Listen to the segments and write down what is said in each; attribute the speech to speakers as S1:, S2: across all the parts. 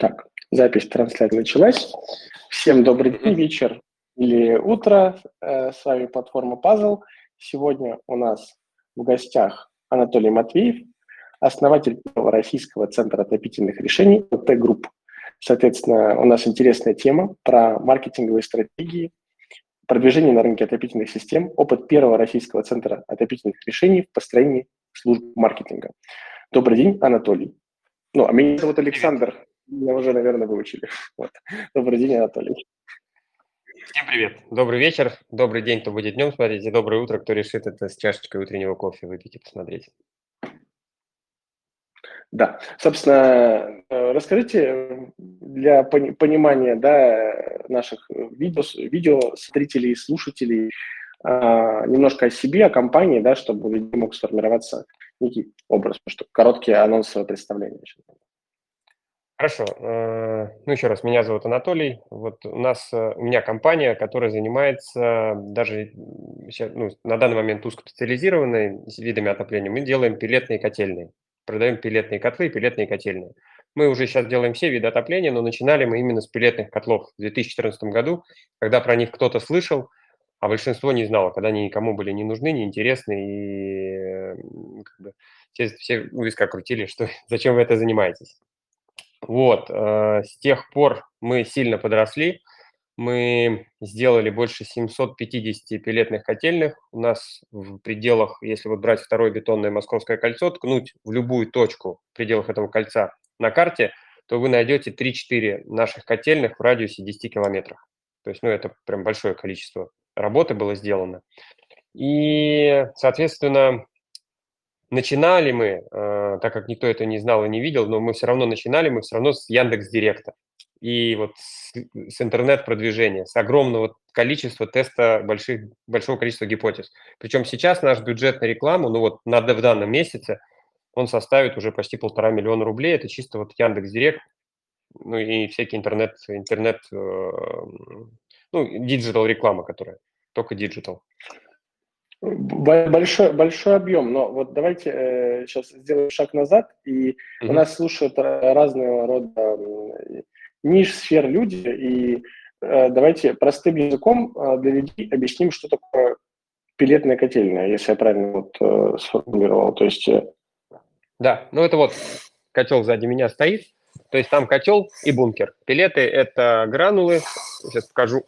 S1: Так, запись трансляции началась. Всем добрый день, вечер или утро. Э, с вами платформа Puzzle. Сегодня у нас в гостях Анатолий Матвеев, основатель Российского центра отопительных решений т Групп. Соответственно, у нас интересная тема про маркетинговые стратегии, продвижение на рынке отопительных систем, опыт первого российского центра отопительных решений в построении служб маркетинга. Добрый день, Анатолий. Ну, а меня зовут Александр. Меня уже, наверное, выучили. Вот. Добрый день, Анатолий.
S2: Всем привет. Добрый вечер, добрый день, кто будет днем смотреть, и доброе утро, кто решит это с чашечкой утреннего кофе выпить и посмотреть.
S1: Да, собственно, э, расскажите для понимания да, наших видео, видео зрителей, слушателей а, немножко о себе, о компании, да, чтобы мог сформироваться некий образ, потому что короткие анонсовые представления.
S2: Хорошо. Э, ну, еще раз, меня зовут Анатолий. Вот у нас, э, у меня компания, которая занимается даже ну, на данный момент узкоспециализированной видами отопления. Мы делаем пилетные котельные. Продаем пилетные котлы и пилетные котельные. Мы уже сейчас делаем все виды отопления, но начинали мы именно с пилетных котлов в 2014 году, когда про них кто-то слышал, а большинство не знало, когда они никому были не нужны, не интересны, и э, как бы, все, все у виска крутили, что зачем вы это занимаетесь. Вот, э, с тех пор мы сильно подросли. Мы сделали больше 750 пилетных котельных. У нас в пределах, если вот брать второе бетонное Московское кольцо, ткнуть в любую точку в пределах этого кольца на карте, то вы найдете 3-4 наших котельных в радиусе 10 километров. То есть, ну, это прям большое количество работы было сделано. И, соответственно, Начинали мы, э, так как никто это не знал и не видел, но мы все равно начинали, мы все равно с Яндекс Директа. И вот с, с интернет-продвижения, с огромного количества теста больших, большого количества гипотез. Причем сейчас наш бюджет на рекламу, ну вот на, в данном месяце, он составит уже почти полтора миллиона рублей. Это чисто вот Яндекс Директ, ну и всякие интернет, интернет, э, ну, digital реклама, которая, только digital.
S1: Большой, большой объем, но вот давайте э, сейчас сделаем шаг назад, и mm-hmm. у нас слушают разного рода ниш, сфер люди, и э, давайте простым языком э, для людей объясним, что такое пеллетная котельная, если я правильно вот, э, сформулировал. То есть... Э...
S2: Да, ну это вот котел сзади меня стоит, то есть там котел и бункер. Пилеты – это гранулы, сейчас покажу.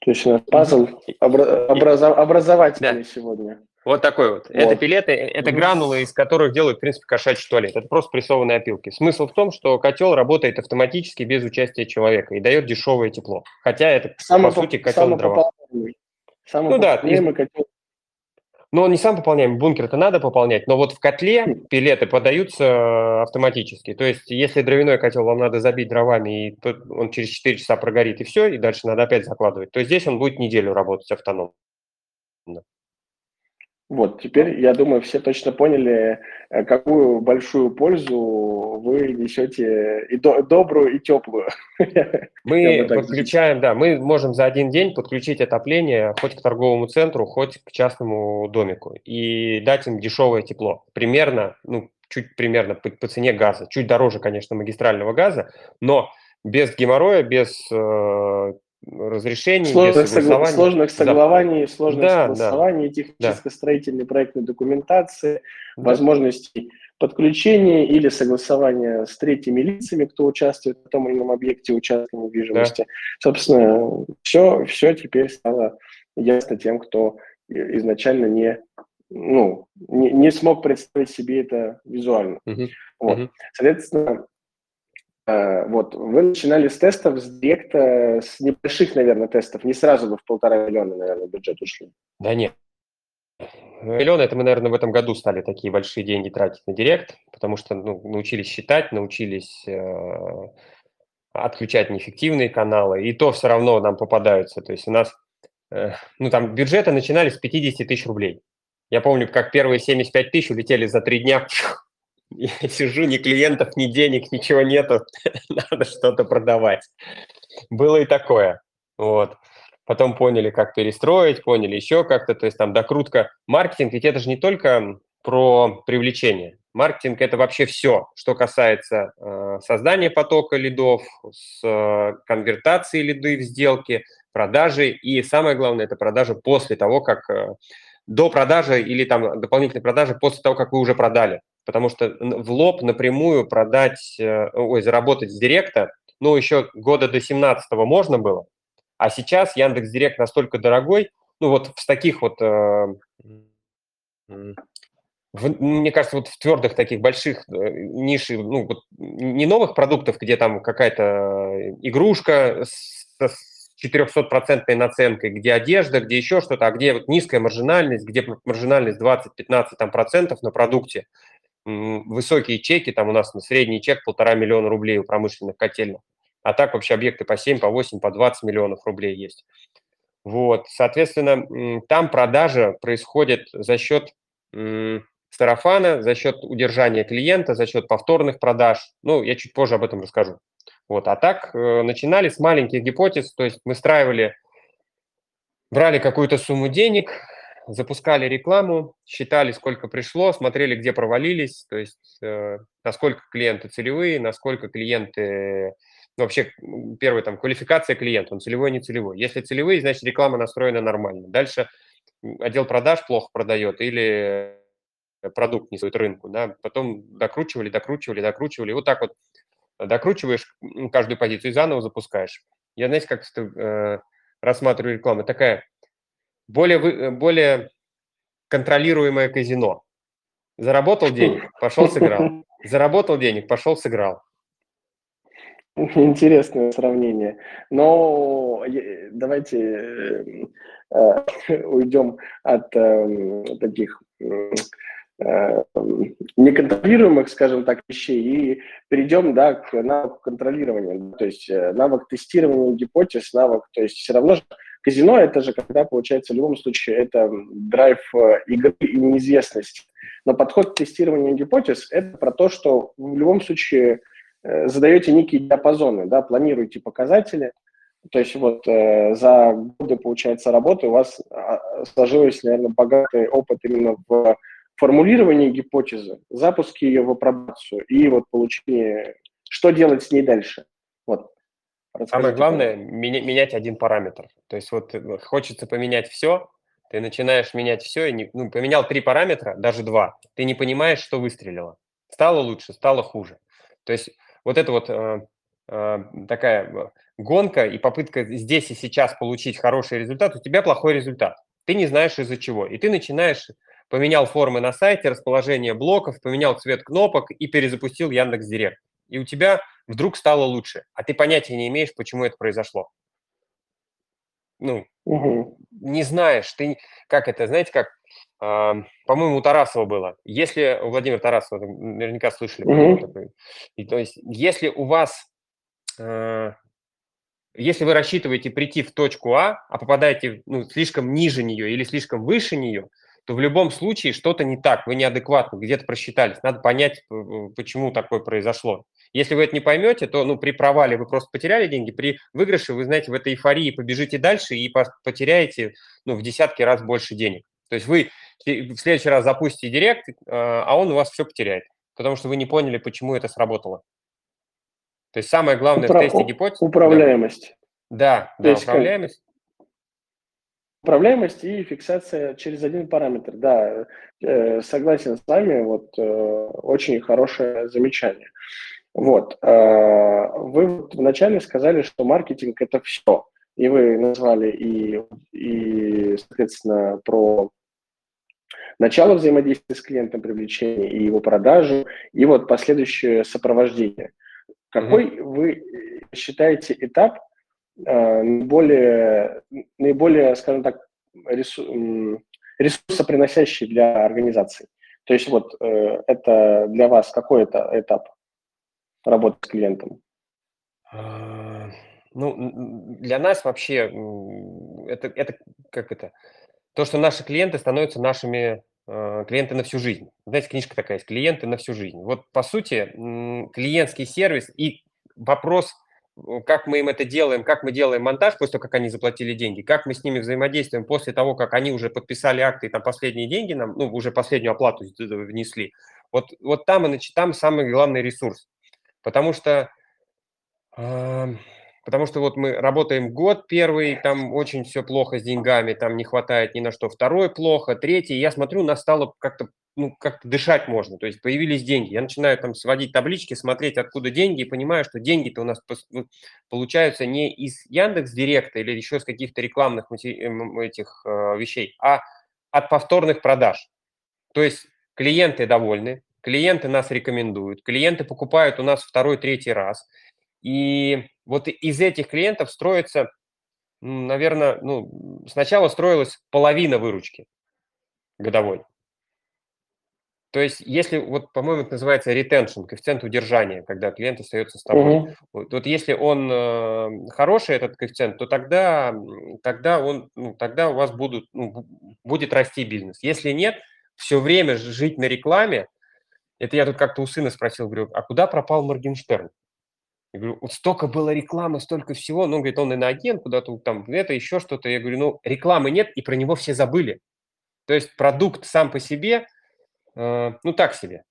S1: То есть у нас пазл обра- образов- образовательный да. сегодня.
S2: Вот такой вот. вот. Это пилеты, это гранулы, из которых делают, в принципе, кошачий туалет. Это просто прессованные опилки. Смысл в том, что котел работает автоматически без участия человека и дает дешевое тепло. Хотя это, Само по сути, котел на дровах.
S1: Самый ну да, котел
S2: но он не сам пополняемый, бункер-то надо пополнять, но вот в котле хм. пилеты подаются э, автоматически. То есть, если дровяной котел вам надо забить дровами, и он через 4 часа прогорит, и все, и дальше надо опять закладывать, то здесь он будет неделю работать автономно.
S1: Вот, теперь, я думаю, все точно поняли, э, какую большую пользу вы несете, и до, добрую, и теплую.
S2: Мы подключаем, да, мы можем за один день подключить отопление хоть к торговому центру, хоть к частному домику и дать им дешевое тепло. Примерно, ну, чуть примерно по, по цене газа. Чуть дороже, конечно, магистрального газа, но без геморроя, без э, разрешений,
S1: сложных, согла- сложных согласований, да. сложных да, согласований, да. техническо-строительной проектной документации, да. возможностей подключения или согласования с третьими лицами, кто участвует в том или ином объекте участка недвижимости. Да. Собственно, все, все теперь стало ясно тем, кто изначально не, ну, не, не смог представить себе это визуально. Угу. Вот. Угу. Соответственно, вот, вы начинали с тестов, с директа, с небольших, наверное, тестов, не сразу вы в полтора миллиона, наверное, бюджет ушли.
S2: Да нет. Миллион это мы, наверное, в этом году стали такие большие деньги тратить на директ, потому что ну, научились считать, научились э, отключать неэффективные каналы, и то все равно нам попадаются. То есть у нас, э, ну там бюджеты начинались с 50 тысяч рублей. Я помню, как первые 75 тысяч улетели за три дня я сижу, ни клиентов, ни денег, ничего нету, надо что-то продавать. Было и такое. Вот. Потом поняли, как перестроить, поняли еще как-то, то есть там докрутка. Маркетинг, ведь это же не только про привлечение. Маркетинг – это вообще все, что касается э, создания потока лидов, с э, конвертации лиды в сделки, продажи и самое главное – это продажа после того, как э, до продажи или там дополнительной продажи после того, как вы уже продали. Потому что в лоб напрямую продать, э, ой, заработать с директа, ну, еще года до 17 можно было, а сейчас Яндекс Директ настолько дорогой, ну, вот в таких вот э, в, мне кажется, вот в твердых таких больших э, ниши, ну, вот не новых продуктов, где там какая-то игрушка с, с 400% наценкой, где одежда, где еще что-то, а где вот низкая маржинальность, где маржинальность 20-15% там, процентов на продукте, высокие чеки, там у нас на средний чек полтора миллиона рублей у промышленных котельных, а так вообще объекты по 7, по 8, по 20 миллионов рублей есть. Вот, соответственно, там продажа происходит за счет сарафана, за счет удержания клиента, за счет повторных продаж. Ну, я чуть позже об этом расскажу. Вот. А так э, начинали с маленьких гипотез, то есть мы страивали, брали какую-то сумму денег, запускали рекламу, считали, сколько пришло, смотрели, где провалились, то есть э, насколько клиенты целевые, насколько клиенты ну, вообще первый там квалификация клиента, он целевой, не целевой. Если целевые, значит реклама настроена нормально. Дальше отдел продаж плохо продает или продукт не стоит рынку, да, потом докручивали, докручивали, докручивали, вот так вот докручиваешь каждую позицию и заново запускаешь. Я, знаете, как э, рассматриваю рекламу, такая более, более контролируемое казино. Заработал денег, пошел сыграл. Заработал денег, пошел сыграл.
S1: Интересное сравнение. Но давайте э, э, уйдем от э, таких Э, неконтролируемых, скажем так, вещей и перейдем да, к навыку контролирования. То есть э, навык тестирования гипотез, навык, то есть все равно же казино это же когда, получается, в любом случае это драйв э, игры и неизвестность. Но подход к тестированию гипотез – это про то, что в любом случае задаете некие диапазоны, да, планируете показатели, то есть вот э, за годы, получается, работы у вас э, сложилось, наверное, богатый опыт именно в формулирование гипотезы, запуск ее в апробацию и вот получение, что делать с ней дальше. Вот.
S2: Самое главное – менять один параметр. То есть вот э, хочется поменять все, ты начинаешь менять все, и не, ну, поменял три параметра, даже два, ты не понимаешь, что выстрелило. Стало лучше, стало хуже. То есть вот это вот э, э, такая гонка и попытка здесь и сейчас получить хороший результат, у тебя плохой результат. Ты не знаешь из-за чего. И ты начинаешь поменял формы на сайте, расположение блоков, поменял цвет кнопок и перезапустил Яндекс Директ. И у тебя вдруг стало лучше, а ты понятия не имеешь, почему это произошло. Ну, угу. не знаешь, ты как это, знаете, как, э, по-моему, у Тарасова было. Если у Владимира Тарасова, наверняка слышали, угу. И, то есть, если у вас э, если вы рассчитываете прийти в точку А, а попадаете ну, слишком ниже нее или слишком выше нее, то в любом случае что-то не так, вы неадекватно, где-то просчитались. Надо понять, почему такое произошло. Если вы это не поймете, то ну, при провале вы просто потеряли деньги, при выигрыше вы, знаете, в этой эйфории побежите дальше и потеряете ну, в десятки раз больше денег. То есть вы в следующий раз запустите директ, а, а он у вас все потеряет, потому что вы не поняли, почему это сработало. То есть самое главное Упра- в тесте гипотез...
S1: Управляемость.
S2: Да, да, да управляемость.
S1: Управляемость и фиксация через один параметр. Да, э, согласен с вами, вот э, очень хорошее замечание. Вот. Э, вы вначале сказали, что маркетинг – это все. И вы назвали и, и, соответственно, про начало взаимодействия с клиентом, привлечение и его продажу, и вот последующее сопровождение. Какой mm-hmm. вы считаете этап наиболее, наиболее, скажем так, ресурс, ресурсоприносящий для организации. То есть вот э, это для вас какой это этап работы с клиентом?
S2: А, ну, для нас вообще это, это как это? То, что наши клиенты становятся нашими э, клиенты на всю жизнь. Знаете, книжка такая есть «Клиенты на всю жизнь». Вот, по сути, клиентский сервис и вопрос – как мы им это делаем, как мы делаем монтаж после того, как они заплатили деньги, как мы с ними взаимодействуем после того, как они уже подписали акты и там последние деньги нам, ну, уже последнюю оплату внесли. Вот, вот там, и, там самый главный ресурс. Потому что Потому что вот мы работаем год первый, там очень все плохо с деньгами, там не хватает ни на что. Второй плохо, третий. Я смотрю, нас стало как-то ну, как дышать можно. То есть появились деньги. Я начинаю там сводить таблички, смотреть, откуда деньги, и понимаю, что деньги-то у нас получаются не из Яндекс Директа или еще с каких-то рекламных этих э, вещей, а от повторных продаж. То есть клиенты довольны, клиенты нас рекомендуют, клиенты покупают у нас второй, третий раз. И вот из этих клиентов строится, наверное, ну, сначала строилась половина выручки годовой. То есть, если, вот, по-моему, это называется retention, коэффициент удержания, когда клиент остается с тобой. Uh-huh. Вот, вот если он э, хороший, этот коэффициент, то тогда, тогда, он, ну, тогда у вас будут, ну, будет расти бизнес. Если нет, все время жить на рекламе, это я тут как-то у сына спросил, говорю, а куда пропал Моргенштерн? Я говорю, вот столько было рекламы, столько всего. Ну, он говорит, он иноагент, куда-то там, это, еще что-то. Я говорю, ну, рекламы нет, и про него все забыли. То есть продукт сам по себе – Э, ну так себе.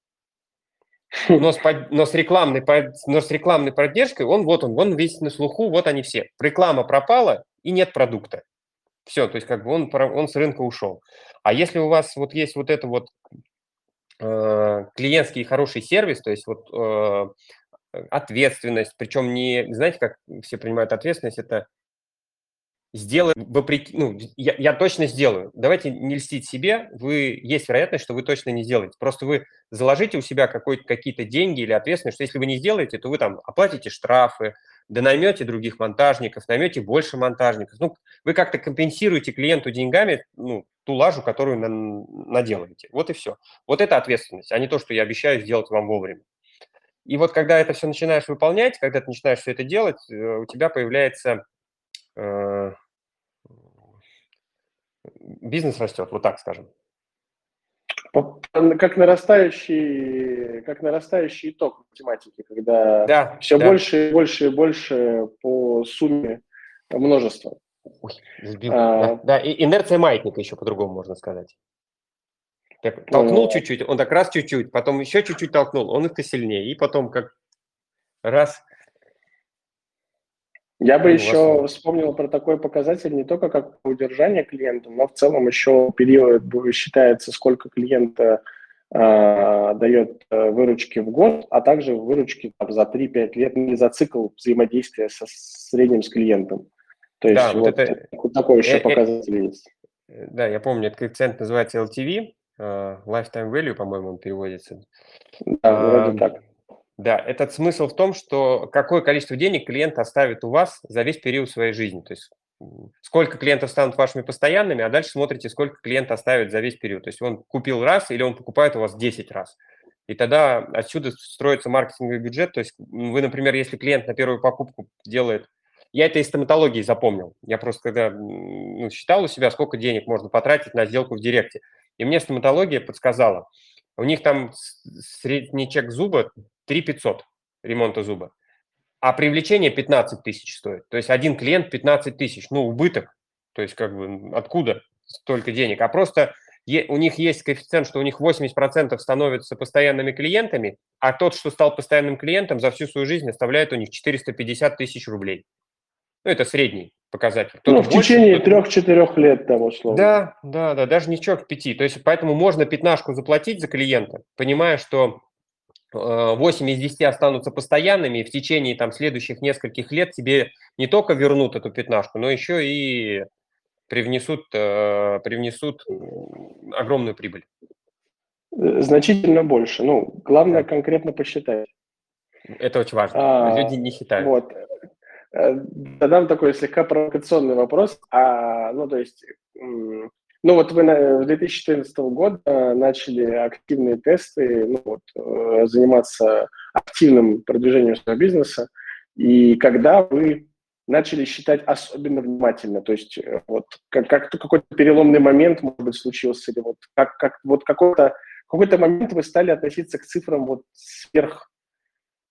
S2: Но с, но, с рекламной, но с рекламной поддержкой он вот он, он весь на слуху, вот они все. Реклама пропала и нет продукта. Все, то есть как бы он, он с рынка ушел. А если у вас вот есть вот это вот э, клиентский хороший сервис, то есть вот э, ответственность, причем не, знаете, как все принимают ответственность, это сделать вопреки, ну, я, я точно сделаю. Давайте не льстить себе, вы, есть вероятность, что вы точно не сделаете. Просто вы заложите у себя какие-то деньги или ответственность, что если вы не сделаете, то вы там оплатите штрафы, да наймете других монтажников, наймете больше монтажников. Ну, вы как-то компенсируете клиенту деньгами ну, ту лажу, которую на, наделаете. Вот и все. Вот это ответственность, а не то, что я обещаю сделать вам вовремя. И вот когда это все начинаешь выполнять, когда ты начинаешь все это делать, э, у тебя появляется Э, бизнес растет, вот так скажем.
S1: Как нарастающий, как нарастающий итог математики, когда да, все да. больше и больше и больше по сумме множества.
S2: Ой, сбил. А, да, да, и инерция маятника еще по-другому можно сказать. Так, толкнул ну, чуть-чуть, он так раз чуть-чуть, потом еще чуть-чуть толкнул, он это сильнее, и потом как раз
S1: я бы еще вспомнил про такой показатель не только как удержание клиента, но в целом еще период считается, сколько клиента э, дает э, выручки в год, а также выручки там, за 3-5 лет или за цикл взаимодействия со средним с клиентом. То есть да, вот, вот это, такой еще э, э показатель э, есть.
S2: Да, я помню, этот коэффициент называется LTV, Lifetime Value, по-моему, он переводится. Да, вроде так. Да, этот смысл в том, что какое количество денег клиент оставит у вас за весь период своей жизни. То есть сколько клиентов станут вашими постоянными, а дальше смотрите, сколько клиент оставит за весь период. То есть он купил раз или он покупает у вас 10 раз. И тогда отсюда строится маркетинговый бюджет. То есть вы, например, если клиент на первую покупку делает... Я это из стоматологии запомнил. Я просто когда ну, считал у себя, сколько денег можно потратить на сделку в Директе. И мне стоматология подсказала. У них там средний чек зуба 3 500 ремонта зуба. А привлечение 15 тысяч стоит. То есть один клиент 15 тысяч. Ну, убыток. То есть как бы откуда столько денег? А просто у них есть коэффициент, что у них 80% становятся постоянными клиентами, а тот, что стал постоянным клиентом, за всю свою жизнь оставляет у них 450 тысяч рублей. Ну, это средний показатель.
S1: ну, в больше, течение трех-четырех лет там условно.
S2: Да, да, да, даже не к пяти. То есть поэтому можно пятнашку заплатить за клиента, понимая, что 8 э, из 10 останутся постоянными, и в течение там, следующих нескольких лет тебе не только вернут эту пятнашку, но еще и привнесут, э, привнесут огромную прибыль.
S1: Э, значительно больше. Ну, главное конкретно посчитать.
S2: Это очень важно. А, Люди не считают.
S1: Вот. Задам такой слегка провокационный вопрос. А, ну, то есть, ну вот вы с 2014 года начали активные тесты, ну, вот, э, заниматься активным продвижением своего бизнеса, и когда вы начали считать особенно внимательно, то есть э, вот как, как какой-то переломный момент, может быть, случился, или вот как, как вот какой-то какой-то момент вы стали относиться к цифрам вот сверх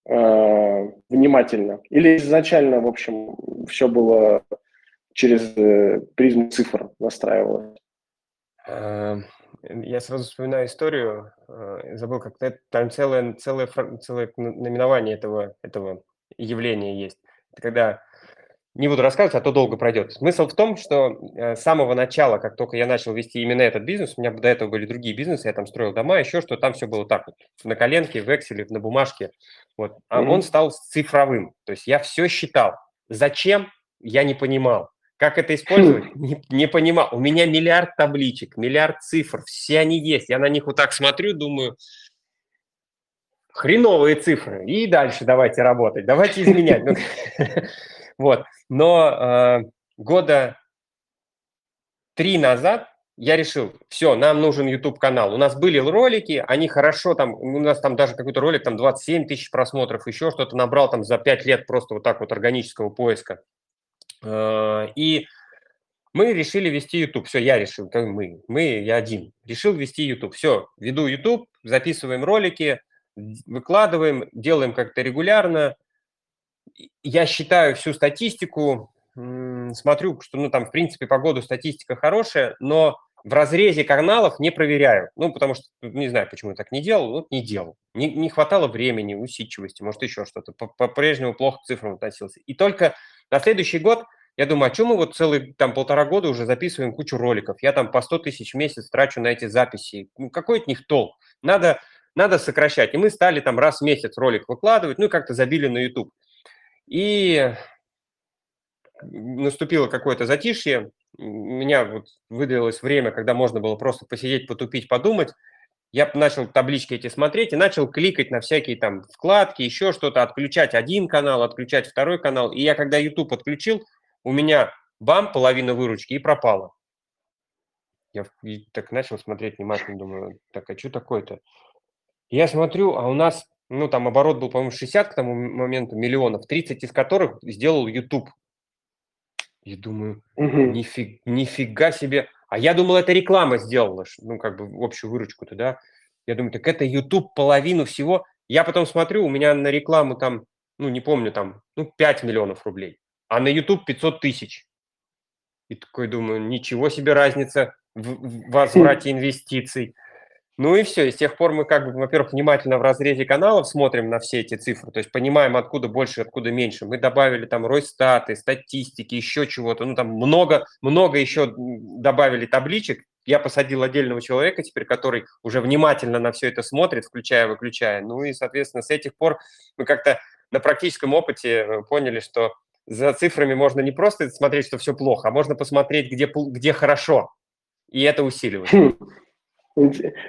S1: э, внимательно, или изначально, в общем, все было через э, призму цифр настраивалось?
S2: Э, Я сразу вспоминаю историю, э, забыл, как там целое, целое, целое наименование этого, этого явления есть. Это когда не буду рассказывать, а то долго пройдет. Смысл в том, что э, с самого начала, как только я начал вести именно этот бизнес, у меня до этого были другие бизнесы, я там строил дома, еще что, там все было так вот, на коленке, в Excel, на бумажке. Вот. А mm-hmm. он стал цифровым. То есть я все считал. Зачем? Я не понимал. Как это использовать? Не, не понимал. У меня миллиард табличек, миллиард цифр, все они есть. Я на них вот так смотрю, думаю, хреновые цифры. И дальше давайте работать, давайте изменять. Вот. Но э, года три назад я решил, все, нам нужен YouTube-канал. У нас были ролики, они хорошо там, у нас там даже какой-то ролик, там 27 тысяч просмотров, еще что-то набрал там за 5 лет просто вот так вот органического поиска. Э, и мы решили вести YouTube. Все, я решил, мы, мы, я один. Решил вести YouTube. Все, веду YouTube, записываем ролики, выкладываем, делаем как-то регулярно я считаю всю статистику, смотрю, что, ну, там, в принципе, по году статистика хорошая, но в разрезе каналов не проверяю. Ну, потому что, не знаю, почему я так не делал, вот не делал. Не, не хватало времени, усидчивости, может, еще что-то. По-прежнему плохо к цифрам относился. И только на следующий год я думаю, а чем мы вот целый, там, полтора года уже записываем кучу роликов? Я там по 100 тысяч в месяц трачу на эти записи. Ну, какой от них толк? Надо, надо сокращать. И мы стали там раз в месяц ролик выкладывать, ну, и как-то забили на YouTube. И наступило какое-то затишье, у меня вот выдалось время, когда можно было просто посидеть, потупить, подумать. Я начал таблички эти смотреть и начал кликать на всякие там вкладки, еще что-то, отключать один канал, отключать второй канал. И я когда YouTube отключил, у меня бам, половина выручки и пропала. Я так начал смотреть внимательно, думаю, так, а что такое-то? Я смотрю, а у нас ну, там оборот был, по-моему, 60 к тому моменту миллионов, 30 из которых сделал YouTube. Я думаю, угу. нифиг, нифига себе. А я думал, это реклама сделала, ну, как бы общую выручку-то, да. Я думаю, так это YouTube половину всего. Я потом смотрю, у меня на рекламу там, ну, не помню, там, ну, 5 миллионов рублей, а на YouTube 500 тысяч. И такой думаю, ничего себе разница в возврате инвестиций. Ну и все, и с тех пор мы как бы, во-первых, внимательно в разрезе каналов смотрим на все эти цифры, то есть понимаем, откуда больше, откуда меньше. Мы добавили там Ройстаты, статистики, еще чего-то, ну там много, много еще добавили табличек. Я посадил отдельного человека теперь, который уже внимательно на все это смотрит, включая-выключая. Ну и, соответственно, с этих пор мы как-то на практическом опыте э, поняли, что за цифрами можно не просто смотреть, что все плохо, а можно посмотреть, где, где хорошо, и это усиливать.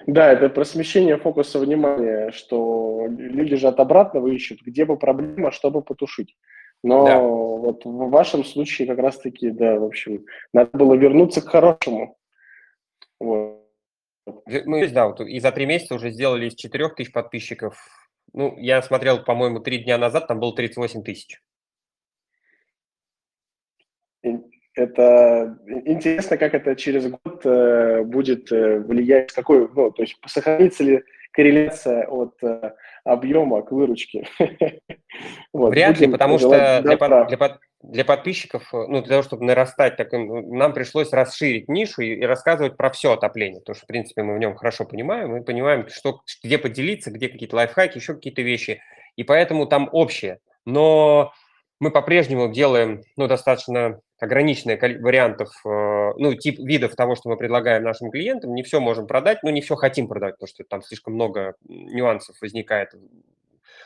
S1: Да, это про смещение фокуса внимания, что люди же от обратного ищут, где бы проблема, чтобы потушить. Но да. вот в вашем случае как раз-таки, да, в общем, надо было вернуться к хорошему.
S2: Вот. Мы, да, вот и за три месяца уже сделали из 4 тысяч подписчиков. Ну, я смотрел, по-моему, три дня назад, там было 38 тысяч.
S1: Это интересно, как это через год э, будет э, влиять, какой, ну, то есть сохранится ли корреляция от э, объема к выручке.
S2: вот, Вряд ли, потому что для, для, для подписчиков, э, ну, для того, чтобы нарастать, так, нам пришлось расширить нишу и, и рассказывать про все отопление, потому что, в принципе, мы в нем хорошо понимаем, мы понимаем, что, где поделиться, где какие-то лайфхаки, еще какие-то вещи, и поэтому там общее. Но мы по-прежнему делаем ну, достаточно ограниченное вариантов, э, ну, тип видов того, что мы предлагаем нашим клиентам. Не все можем продать, но не все хотим продать, потому что там слишком много нюансов возникает.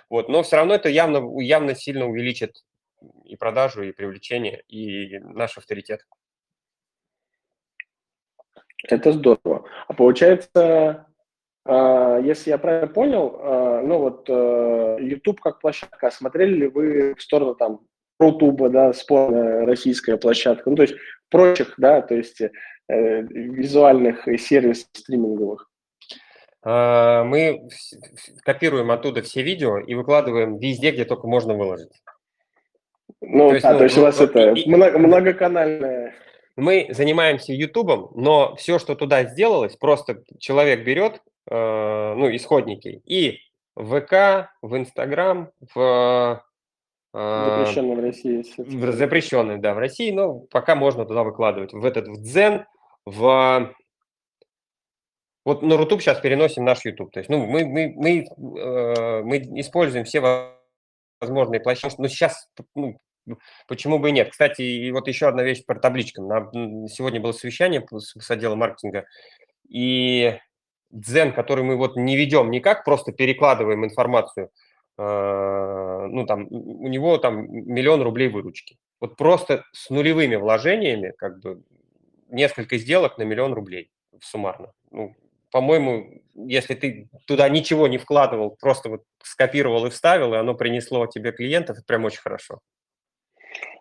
S2: Вот, но все равно это явно, явно сильно увеличит и продажу, и привлечение, и наш авторитет.
S1: Это здорово. А получается, а, если я правильно понял, а, ну вот э, YouTube как площадка, смотрели ли вы в сторону там Рутуба, да, спорная российская площадка, ну то есть прочих, да, то есть э, визуальных сервисов стриминговых?
S2: А, мы копируем оттуда все видео и выкладываем везде, где только можно выложить.
S1: Ну, то есть, а, ну, то есть ну, у вас ну, это и, многоканальная...
S2: Мы занимаемся Ютубом, но все, что туда сделалось, просто человек берет, э, ну, исходники, и в ВК, в Инстаграм, в
S1: Запрещенный в России.
S2: Запрещенный, да, в России, но пока можно туда выкладывать. В этот, в Дзен, в Вот на Рутуб сейчас переносим наш YouTube. То есть, ну, мы, мы, мы, э, мы используем все возможные площадки. Но сейчас, ну, почему бы и нет? Кстати, и вот еще одна вещь про табличкам. На, сегодня было совещание с, с отделом маркетинга, и дзен, который мы вот не ведем никак, просто перекладываем информацию, ну, там, у него там миллион рублей выручки. Вот просто с нулевыми вложениями, как бы, несколько сделок на миллион рублей суммарно. Ну, по-моему, если ты туда ничего не вкладывал, просто вот скопировал и вставил, и оно принесло тебе клиентов, это прям очень хорошо.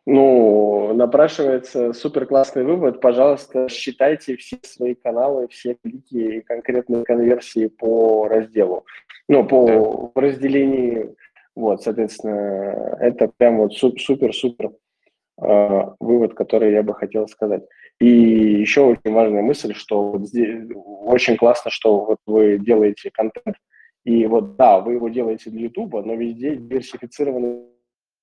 S1: Ну, напрашивается супер классный вывод. Пожалуйста, считайте все свои каналы, все клики и конкретные конверсии по разделу. Ну, по да. разделению. Вот, соответственно, это прям вот супер-супер э, вывод, который я бы хотел сказать. И еще очень важная мысль, что вот здесь очень классно, что вот вы делаете контент, и вот да, вы его делаете для YouTube, но везде диверсифицированный,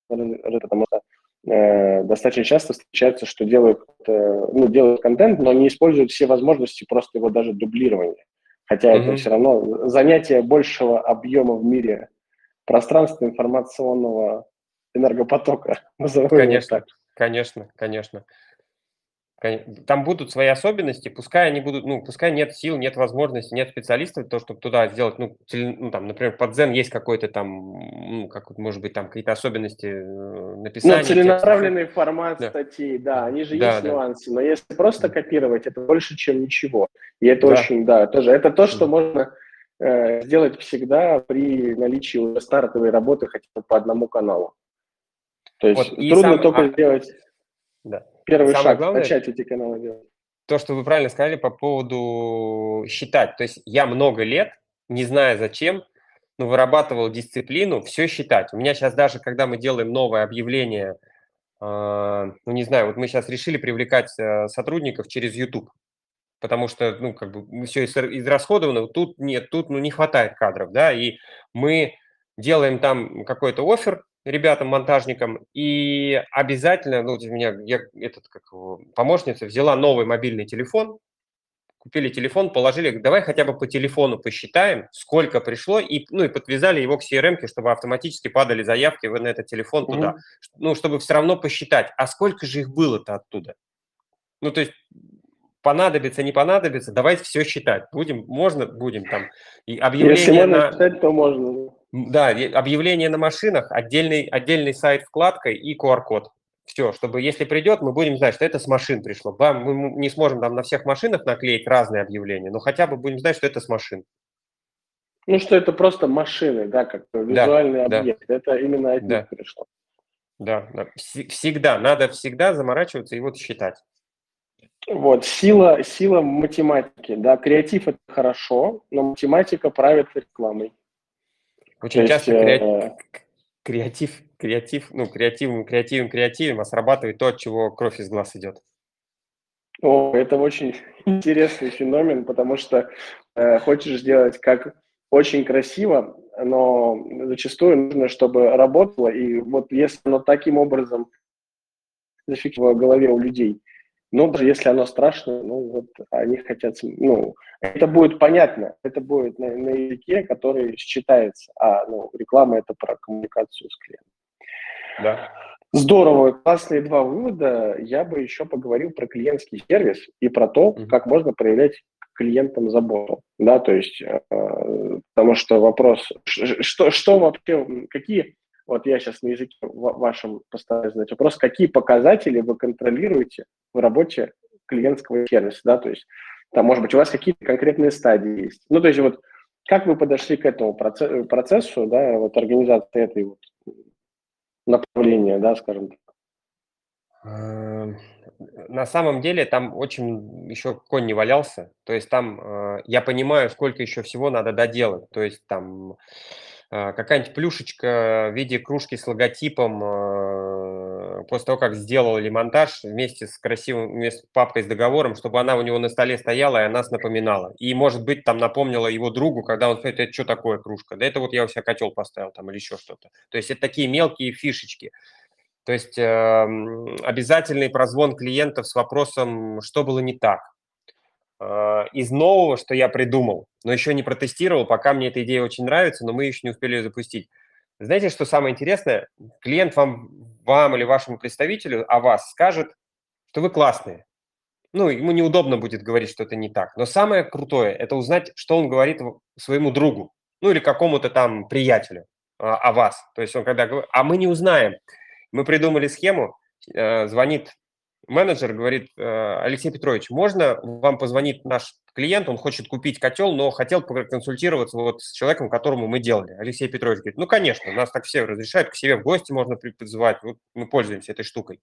S1: потому что достаточно часто встречается, что делают, э, ну, делают контент, но не используют все возможности просто его даже дублирования. Хотя mm-hmm. это все равно занятие большего объема в мире пространства информационного энергопотока.
S2: Конечно, конечно, конечно. Там будут свои особенности, пускай они будут, ну, пускай нет сил, нет возможности, нет специалистов, то, чтобы туда сделать, ну, теле, ну там, например, под Zen есть какой-то там, ну, как может быть, там какие-то особенности э, написания. Ну,
S1: целенаправленный текстов. формат да. статьи, да, они же да, есть да. нюансы, но если просто копировать, это больше, чем ничего. И это да. очень, да, тоже, это то, что да. можно э, сделать всегда при наличии уже стартовой работы хотя бы по одному каналу. То есть вот, трудно сам, только а, сделать... Да. Первый Самое шаг главное, начать эти каналы делать.
S2: То, что вы правильно сказали по поводу считать. То есть я много лет, не зная зачем, но вырабатывал дисциплину все считать. У меня сейчас даже, когда мы делаем новое объявление, э, ну не знаю, вот мы сейчас решили привлекать э, сотрудников через YouTube, потому что, ну, как бы все израсходовано, тут нет, тут, ну, не хватает кадров, да, и мы делаем там какой-то офер, ребятам, монтажникам, и обязательно, ну, у меня я, этот, как помощница взяла новый мобильный телефон, купили телефон, положили, давай хотя бы по телефону посчитаем, сколько пришло, и, ну, и подвязали его к CRM, чтобы автоматически падали заявки на этот телефон mm-hmm. туда. Ну, чтобы все равно посчитать, а сколько же их было-то оттуда? Ну, то есть понадобится, не понадобится, давайте все считать. Будем, можно, будем там. И объявление Если
S1: можно на... считать, то можно.
S2: Да, объявление на машинах, отдельный, отдельный сайт вкладкой и QR-код. Все, чтобы если придет, мы будем знать, что это с машин пришло. Мы не сможем там на всех машинах наклеить разные объявления, но хотя бы будем знать, что это с машин.
S1: Ну, что это просто машины, да, как визуальный да, объект. Да. Это именно от
S2: да. пришло. Да, да, всегда, надо всегда заморачиваться и вот считать.
S1: Вот, сила, сила математики, да, креатив это хорошо, но математика правит рекламой.
S2: Очень То часто есть, креатив, креатив, креатив, ну, креативным, креативным, креативным, а срабатывает то, от чего кровь из глаз идет.
S1: О, это очень интересный феномен, потому что э, хочешь сделать как очень красиво, но зачастую нужно, чтобы работало, и вот если оно таким образом зафиксировано в голове у людей, но даже если оно страшно, ну вот они хотят, ну это будет понятно, это будет на, на языке, который считается, а ну реклама это про коммуникацию с клиентом. Да. Здорово, классные два вывода. Я бы еще поговорил про клиентский сервис и про то, mm-hmm. как можно проявлять клиентам заботу, да, то есть, э, потому что вопрос, что, что вообще, какие вот я сейчас на языке вашем постараюсь задать вопрос, какие показатели вы контролируете в работе клиентского сервиса, да, то есть там, может быть, у вас какие-то конкретные стадии есть. Ну, то есть вот как вы подошли к этому процессу, да, вот организации этой вот направления, да, скажем так?
S2: Эм, на самом деле там очень еще конь не валялся, то есть там э, я понимаю, сколько еще всего надо доделать, то есть там какая-нибудь плюшечка в виде кружки с логотипом а, после того, как сделали монтаж вместе с красивым, вместе с папкой с договором, чтобы она у него на столе стояла и она нас напоминала. И, может быть, там напомнила его другу, когда он говорит, это что такое кружка? Да это вот я у себя котел поставил там или еще что-то. То есть это такие мелкие фишечки. То есть э, обязательный прозвон клиентов с вопросом, что было не так. Э, из нового, что я придумал, но еще не протестировал, пока мне эта идея очень нравится, но мы еще не успели ее запустить. Знаете, что самое интересное? Клиент вам, вам или вашему представителю о вас скажет, что вы классные. Ну, ему неудобно будет говорить, что это не так. Но самое крутое – это узнать, что он говорит своему другу, ну или какому-то там приятелю а, о вас. То есть он когда говорит, а мы не узнаем. Мы придумали схему, э, звонит менеджер, говорит, э, Алексей Петрович, можно вам позвонит наш клиент, он хочет купить котел, но хотел консультироваться вот с человеком, которому мы делали. Алексей Петрович говорит, ну, конечно, нас так все разрешают, к себе в гости можно призывать, вот мы пользуемся этой штукой.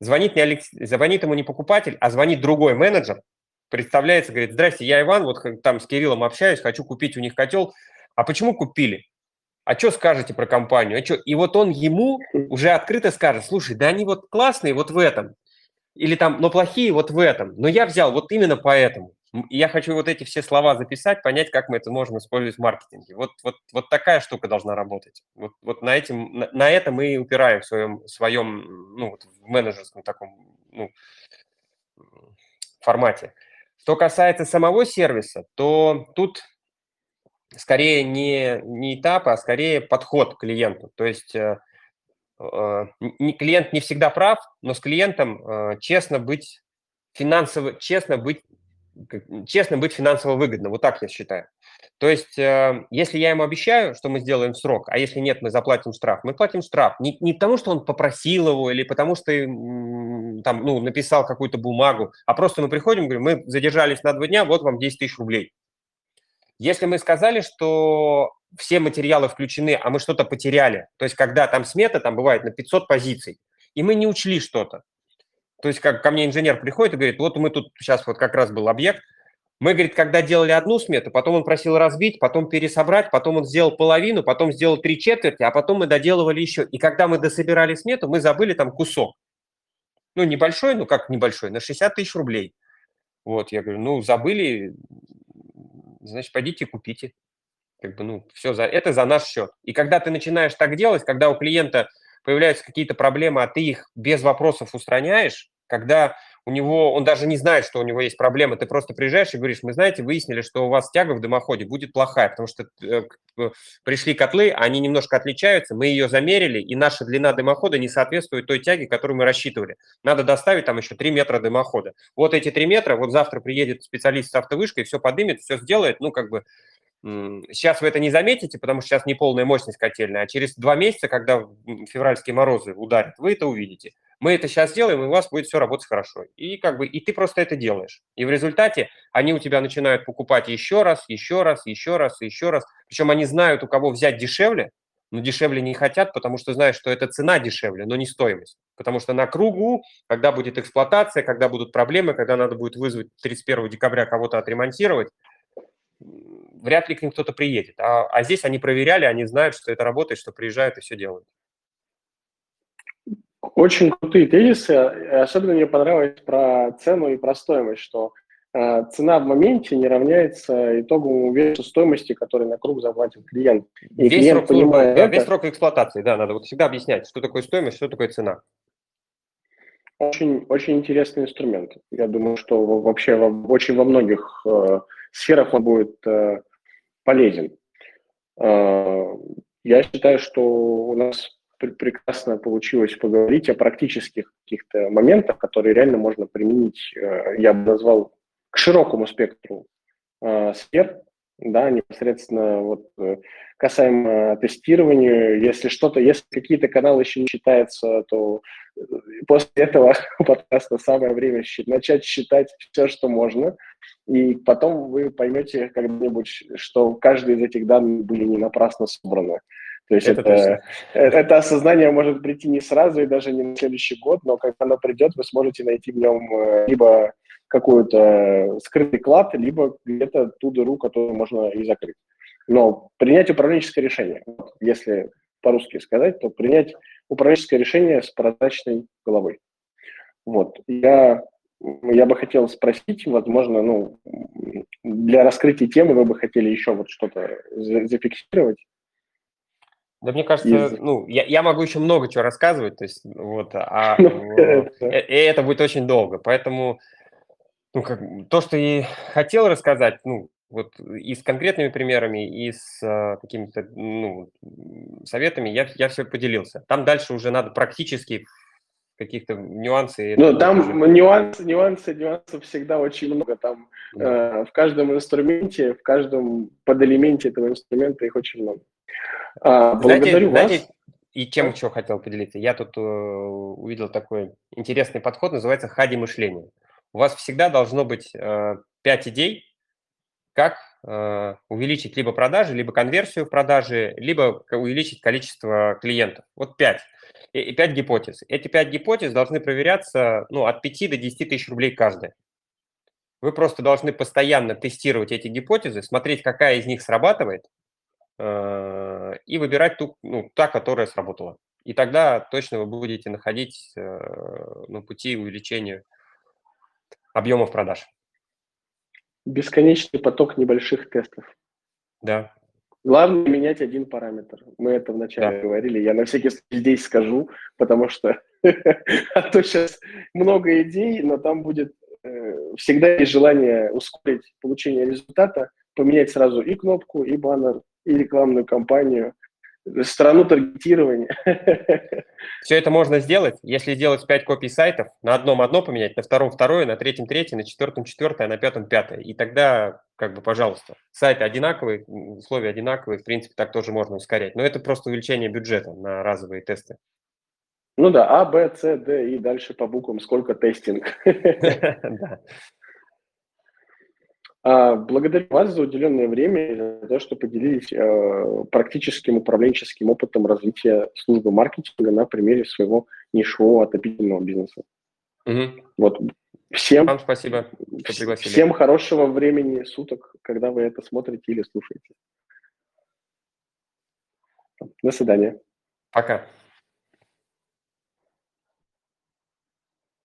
S2: Звонит, не Алекс... звонит ему не покупатель, а звонит другой менеджер, представляется, говорит, здрасте, я Иван, вот там с Кириллом общаюсь, хочу купить у них котел. А почему купили? А что скажете про компанию? А что? И вот он ему уже открыто скажет, слушай, да они вот классные вот в этом, или там, но плохие вот в этом, но я взял вот именно поэтому. Я хочу вот эти все слова записать, понять, как мы это можем использовать в маркетинге. Вот, вот, вот такая штука должна работать. Вот, вот на, этим, на, на это мы и упираем в своем, своем ну, вот в менеджерском таком ну, формате. Что касается самого сервиса, то тут скорее не, не этап, а скорее подход к клиенту. То есть э, клиент не всегда прав, но с клиентом э, честно быть финансово, честно быть честно быть финансово выгодно, вот так я считаю. То есть, э, если я ему обещаю, что мы сделаем срок, а если нет, мы заплатим штраф, мы платим штраф. Не, не потому, что он попросил его или потому, что там, ну, написал какую-то бумагу, а просто мы приходим, говорим, мы задержались на два дня, вот вам 10 тысяч рублей. Если мы сказали, что все материалы включены, а мы что-то потеряли, то есть когда там смета, там бывает на 500 позиций, и мы не учли что-то, то есть как ко мне инженер приходит и говорит, вот мы тут сейчас вот как раз был объект, мы, говорит, когда делали одну смету, потом он просил разбить, потом пересобрать, потом он сделал половину, потом сделал три четверти, а потом мы доделывали еще. И когда мы дособирали смету, мы забыли там кусок. Ну, небольшой, ну как небольшой, на 60 тысяч рублей. Вот, я говорю, ну, забыли, значит, пойдите купите. Как бы, ну, все, за, это за наш счет. И когда ты начинаешь так делать, когда у клиента появляются какие-то проблемы, а ты их без вопросов устраняешь, когда у него, он даже не знает, что у него есть проблемы, ты просто приезжаешь и говоришь, мы, знаете, выяснили, что у вас тяга в дымоходе будет плохая, потому что э, пришли котлы, они немножко отличаются, мы ее замерили, и наша длина дымохода не соответствует той тяге, которую мы рассчитывали. Надо доставить там еще 3 метра дымохода. Вот эти 3 метра, вот завтра приедет специалист с автовышкой, все подымет, все сделает, ну, как бы, Сейчас вы это не заметите, потому что сейчас не полная мощность котельная, а через два месяца, когда февральские морозы ударят, вы это увидите мы это сейчас сделаем, и у вас будет все работать хорошо. И как бы, и ты просто это делаешь. И в результате они у тебя начинают покупать еще раз, еще раз, еще раз, еще раз. Причем они знают, у кого взять дешевле, но дешевле не хотят, потому что знают, что это цена дешевле, но не стоимость. Потому что на кругу, когда будет эксплуатация, когда будут проблемы, когда надо будет вызвать 31 декабря кого-то отремонтировать, вряд ли к ним кто-то приедет. А, а здесь они проверяли, они знают, что это работает, что приезжают и все делают.
S1: Очень крутые тезисы. Особенно мне понравилось про цену и про стоимость, что э, цена в моменте не равняется итоговому весу стоимости, который на круг заплатит клиент.
S2: И весь, клиент срок, да, это, весь срок эксплуатации, да, надо вот всегда объяснять, что такое стоимость, что такое цена.
S1: Очень, очень интересный инструмент. Я думаю, что вообще во, очень во многих э, сферах он будет э, полезен. Э, я считаю, что у нас прекрасно получилось поговорить о практических каких-то моментах, которые реально можно применить, э, я бы назвал, к широкому спектру э, сфер, да, непосредственно вот э, касаемо тестирования, если что-то, если какие-то каналы еще не считаются, то после этого подкаста самое время начать считать все, что можно, и потом вы поймете когда-нибудь, что каждый из этих данных были не напрасно собраны. То есть это, это, это, это осознание может прийти не сразу и даже не на следующий год, но когда оно придет, вы сможете найти в нем э, либо какой-то скрытый клад, либо где-то ту дыру, которую можно и закрыть. Но принять управленческое решение, если по-русски сказать, то принять управленческое решение с прозрачной головой. Вот. Я, я бы хотел спросить, возможно, ну, для раскрытия темы вы бы хотели еще вот что-то зафиксировать?
S2: Да мне кажется, из... ну, я, я могу еще много чего рассказывать, то есть, вот, а ну, это. И это будет очень долго, поэтому Ну, как, то, что и хотел рассказать, ну, вот и с конкретными примерами, и с а, какими-то ну, советами я, я все поделился. Там дальше уже надо практически каких-то нюансы.
S1: Ну, там уже... нюансы, нюансы, нюансов всегда очень много. Там да. э, в каждом инструменте, в каждом подэлементе этого инструмента их очень много.
S2: А, благодарю знаете, вас. и чем еще хотел поделиться? Я тут э, увидел такой интересный подход, называется хади мышления. У вас всегда должно быть э, 5 идей, как э, увеличить либо продажи, либо конверсию в продаже, либо увеличить количество клиентов. Вот 5. И, и 5 гипотез. Эти 5 гипотез должны проверяться ну, от 5 до 10 тысяч рублей каждая. Вы просто должны постоянно тестировать эти гипотезы, смотреть, какая из них срабатывает, и выбирать ту, ну, та, которая сработала. И тогда точно вы будете находить э, ну, пути увеличения объемов продаж.
S1: Бесконечный поток небольших тестов.
S2: Да.
S1: Главное менять один параметр. Мы это вначале да. говорили. Я на всякий случай здесь скажу, потому что а то сейчас много идей, но там будет э, всегда есть желание ускорить получение результата, поменять сразу и кнопку, и баннер, и рекламную кампанию, страну таргетирования.
S2: Все это можно сделать, если сделать 5 копий сайтов, на одном одно поменять, на втором второе, на третьем третье, на четвертом четвертое, а на пятом пятое. И тогда, как бы, пожалуйста, сайты одинаковые, условия одинаковые, в принципе, так тоже можно ускорять. Но это просто увеличение бюджета на разовые тесты.
S1: Ну да, А, Б, С, Д и дальше по буквам сколько тестинг. Да. А, благодарю вас за уделенное время и за то, что поделились э, практическим управленческим опытом развития службы маркетинга на примере своего нишевого отопительного бизнеса. Угу. Вот всем,
S2: Вам спасибо, что
S1: пригласили. Всем хорошего времени суток, когда вы это смотрите или слушаете. До свидания.
S2: Пока.